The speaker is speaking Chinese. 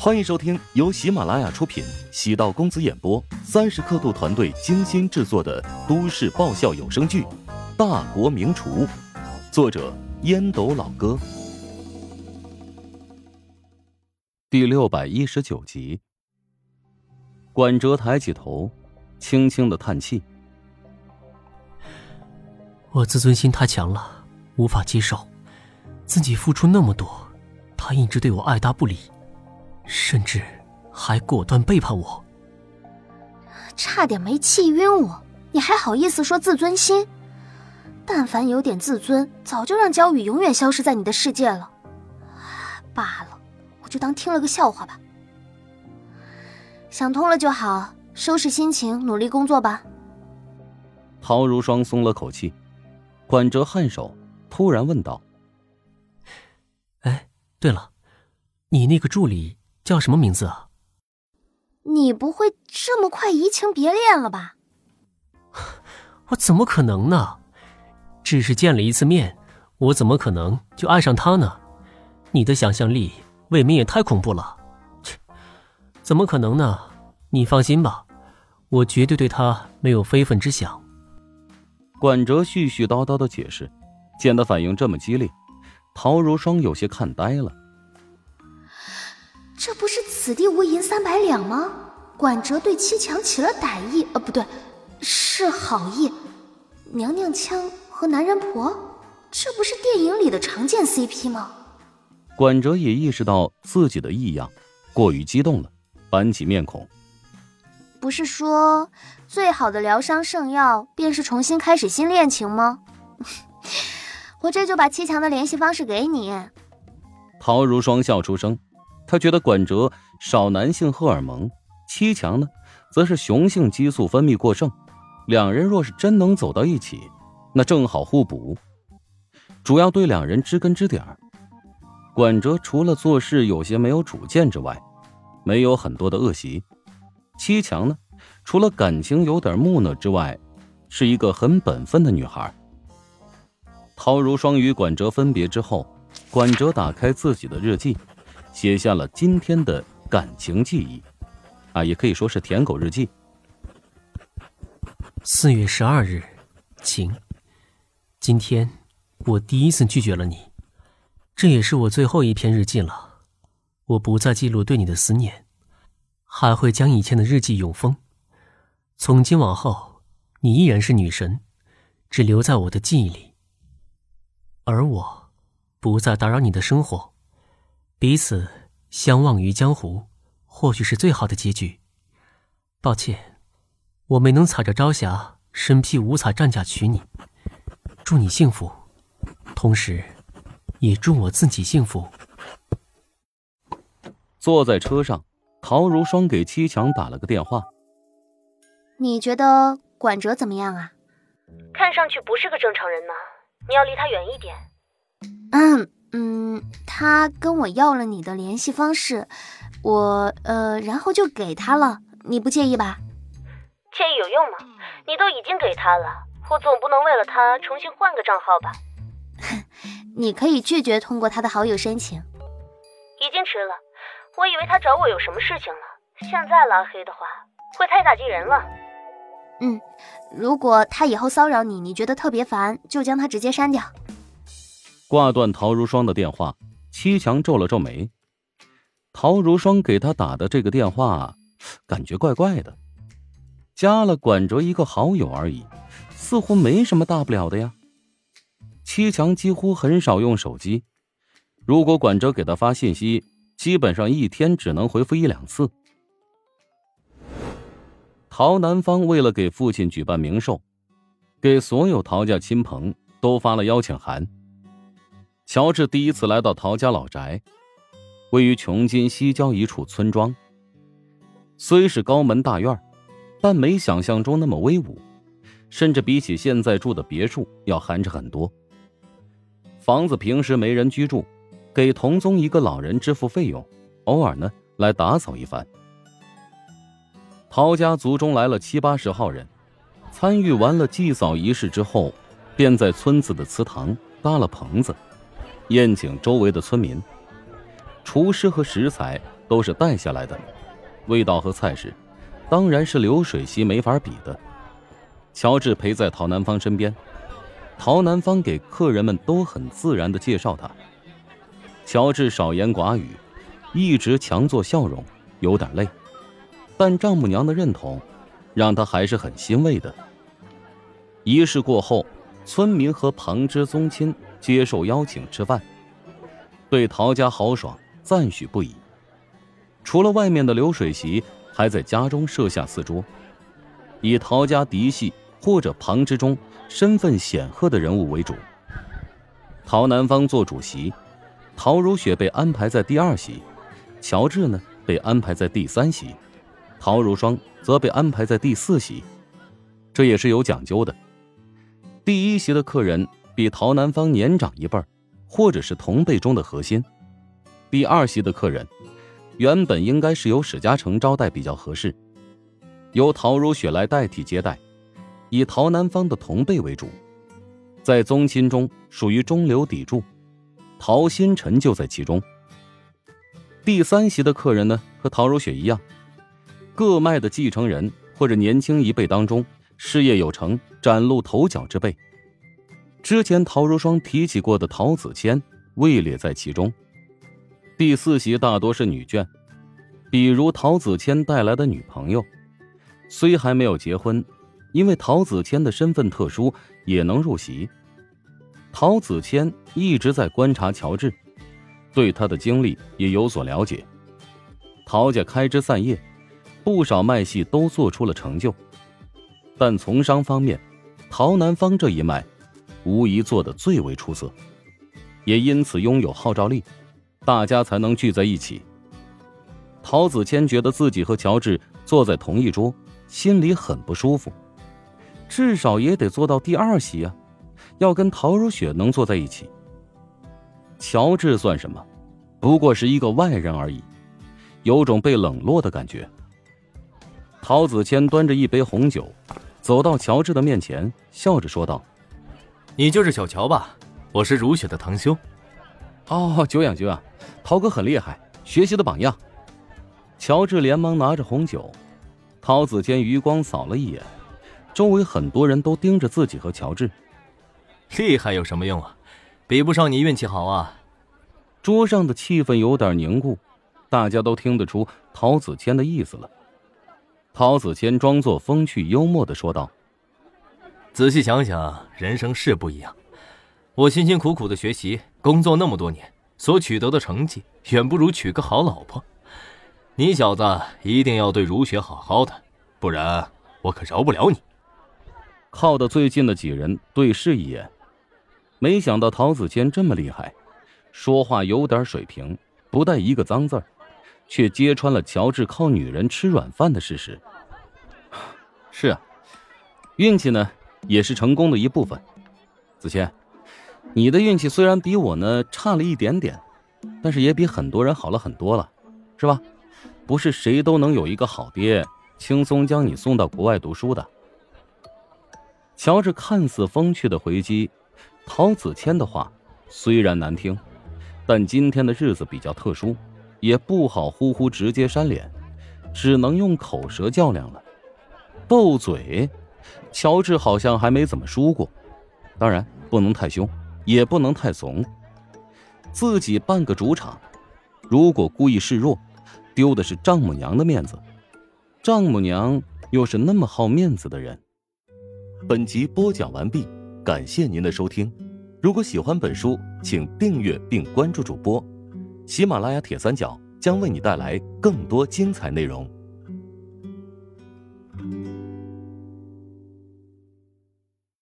欢迎收听由喜马拉雅出品、喜道公子演播、三十刻度团队精心制作的都市爆笑有声剧《大国名厨》，作者烟斗老哥，第六百一十九集。管哲抬起头，轻轻的叹气：“我自尊心太强了，无法接受自己付出那么多，他一直对我爱答不理。”甚至还果断背叛我，差点没气晕我！你还好意思说自尊心？但凡有点自尊，早就让焦雨永远消失在你的世界了。罢了，我就当听了个笑话吧。想通了就好，收拾心情，努力工作吧。陶如霜松了口气，管哲颔首，突然问道：“哎，对了，你那个助理？”叫什么名字啊？你不会这么快移情别恋了吧？我怎么可能呢？只是见了一次面，我怎么可能就爱上他呢？你的想象力未免也太恐怖了。切，怎么可能呢？你放心吧，我绝对对他没有非分之想。管哲絮絮叨叨的解释，见他反应这么激烈，陶如霜有些看呆了。这不是此地无银三百两吗？管哲对七强起了歹意，呃，不对，是好意。娘娘腔和男人婆，这不是电影里的常见 CP 吗？管哲也意识到自己的异样，过于激动了，板起面孔。不是说最好的疗伤圣药便是重新开始新恋情吗？我这就把七强的联系方式给你。陶如霜笑出声。他觉得管哲少男性荷尔蒙，七强呢，则是雄性激素分泌过剩，两人若是真能走到一起，那正好互补。主要对两人知根知底儿。管哲除了做事有些没有主见之外，没有很多的恶习。七强呢，除了感情有点木讷之外，是一个很本分的女孩。陶如霜与管哲分别之后，管哲打开自己的日记。写下了今天的感情记忆，啊，也可以说是舔狗日记。四月十二日，晴。今天我第一次拒绝了你，这也是我最后一篇日记了。我不再记录对你的思念，还会将以前的日记永封。从今往后，你依然是女神，只留在我的记忆里。而我，不再打扰你的生活。彼此相忘于江湖，或许是最好的结局。抱歉，我没能踩着朝霞，身披五彩战甲娶你。祝你幸福，同时，也祝我自己幸福。坐在车上，陶如霜给七强打了个电话。你觉得管哲怎么样啊？看上去不是个正常人呢，你要离他远一点。嗯。嗯，他跟我要了你的联系方式，我呃，然后就给他了，你不介意吧？介意有用吗？你都已经给他了，我总不能为了他重新换个账号吧？你可以拒绝通过他的好友申请。已经迟了，我以为他找我有什么事情了，现在拉黑的话会太打击人了。嗯，如果他以后骚扰你，你觉得特别烦，就将他直接删掉。挂断陶如霜的电话，七强皱了皱眉。陶如霜给他打的这个电话，感觉怪怪的。加了管哲一个好友而已，似乎没什么大不了的呀。七强几乎很少用手机，如果管哲给他发信息，基本上一天只能回复一两次。陶南方为了给父亲举办冥寿，给所有陶家亲朋都发了邀请函。乔治第一次来到陶家老宅，位于琼津西郊一处村庄。虽是高门大院，但没想象中那么威武，甚至比起现在住的别墅要寒碜很多。房子平时没人居住，给同宗一个老人支付费用，偶尔呢来打扫一番。陶家族中来了七八十号人，参与完了祭扫仪式之后，便在村子的祠堂搭了棚子。宴请周围的村民，厨师和食材都是带下来的，味道和菜式，当然是流水席没法比的。乔治陪在陶南方身边，陶南方给客人们都很自然的介绍他。乔治少言寡语，一直强作笑容，有点累，但丈母娘的认同，让他还是很欣慰的。仪式过后，村民和旁支宗亲接受邀请吃饭，对陶家豪爽赞许不已。除了外面的流水席，还在家中设下四桌，以陶家嫡系或者旁支中身份显赫的人物为主。陶南方做主席。陶如雪被安排在第二席，乔治呢被安排在第三席，陶如霜则被安排在第四席，这也是有讲究的。第一席的客人比陶南方年长一辈或者是同辈中的核心；第二席的客人原本应该是由史嘉诚招待比较合适，由陶如雪来代替接待，以陶南方的同辈为主，在宗亲中属于中流砥柱。陶新辰就在其中。第三席的客人呢，和陶如雪一样，各脉的继承人或者年轻一辈当中事业有成、崭露头角之辈。之前陶如霜提起过的陶子谦位列在其中。第四席大多是女眷，比如陶子谦带来的女朋友，虽还没有结婚，因为陶子谦的身份特殊，也能入席。陶子谦一直在观察乔治，对他的经历也有所了解。陶家开枝散叶，不少卖戏都做出了成就，但从商方面，陶南方这一脉无疑做得最为出色，也因此拥有号召力，大家才能聚在一起。陶子谦觉得自己和乔治坐在同一桌，心里很不舒服，至少也得坐到第二席啊。要跟陶如雪能坐在一起，乔治算什么？不过是一个外人而已，有种被冷落的感觉。陶子谦端着一杯红酒，走到乔治的面前，笑着说道：“你就是小乔吧？我是如雪的堂兄。”“哦，久仰久仰，陶哥很厉害，学习的榜样。”乔治连忙拿着红酒，陶子谦余光扫了一眼，周围很多人都盯着自己和乔治。厉害有什么用啊？比不上你运气好啊！桌上的气氛有点凝固，大家都听得出陶子谦的意思了。陶子谦装作风趣幽默的说道：“仔细想想，人生是不一样。我辛辛苦苦的学习、工作那么多年，所取得的成绩远不如娶个好老婆。你小子一定要对如雪好好的，不然我可饶不了你。”靠得最近的几人对视一眼。没想到陶子谦这么厉害，说话有点水平，不带一个脏字儿，却揭穿了乔治靠女人吃软饭的事实。是啊，运气呢也是成功的一部分。子谦，你的运气虽然比我呢差了一点点，但是也比很多人好了很多了，是吧？不是谁都能有一个好爹，轻松将你送到国外读书的。乔治看似风趣的回击。陶子谦的话虽然难听，但今天的日子比较特殊，也不好呼呼直接扇脸，只能用口舌较量了。斗嘴，乔治好像还没怎么输过，当然不能太凶，也不能太怂。自己办个主场，如果故意示弱，丢的是丈母娘的面子。丈母娘又是那么好面子的人。本集播讲完毕。感谢您的收听，如果喜欢本书，请订阅并关注主播。喜马拉雅铁三角将为你带来更多精彩内容。